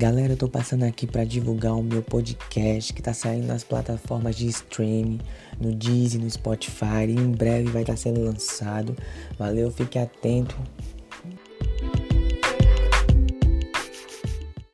Galera, eu tô passando aqui para divulgar o meu podcast que tá saindo nas plataformas de streaming, no Deezer, no Spotify, e em breve vai estar sendo lançado. Valeu, fique atento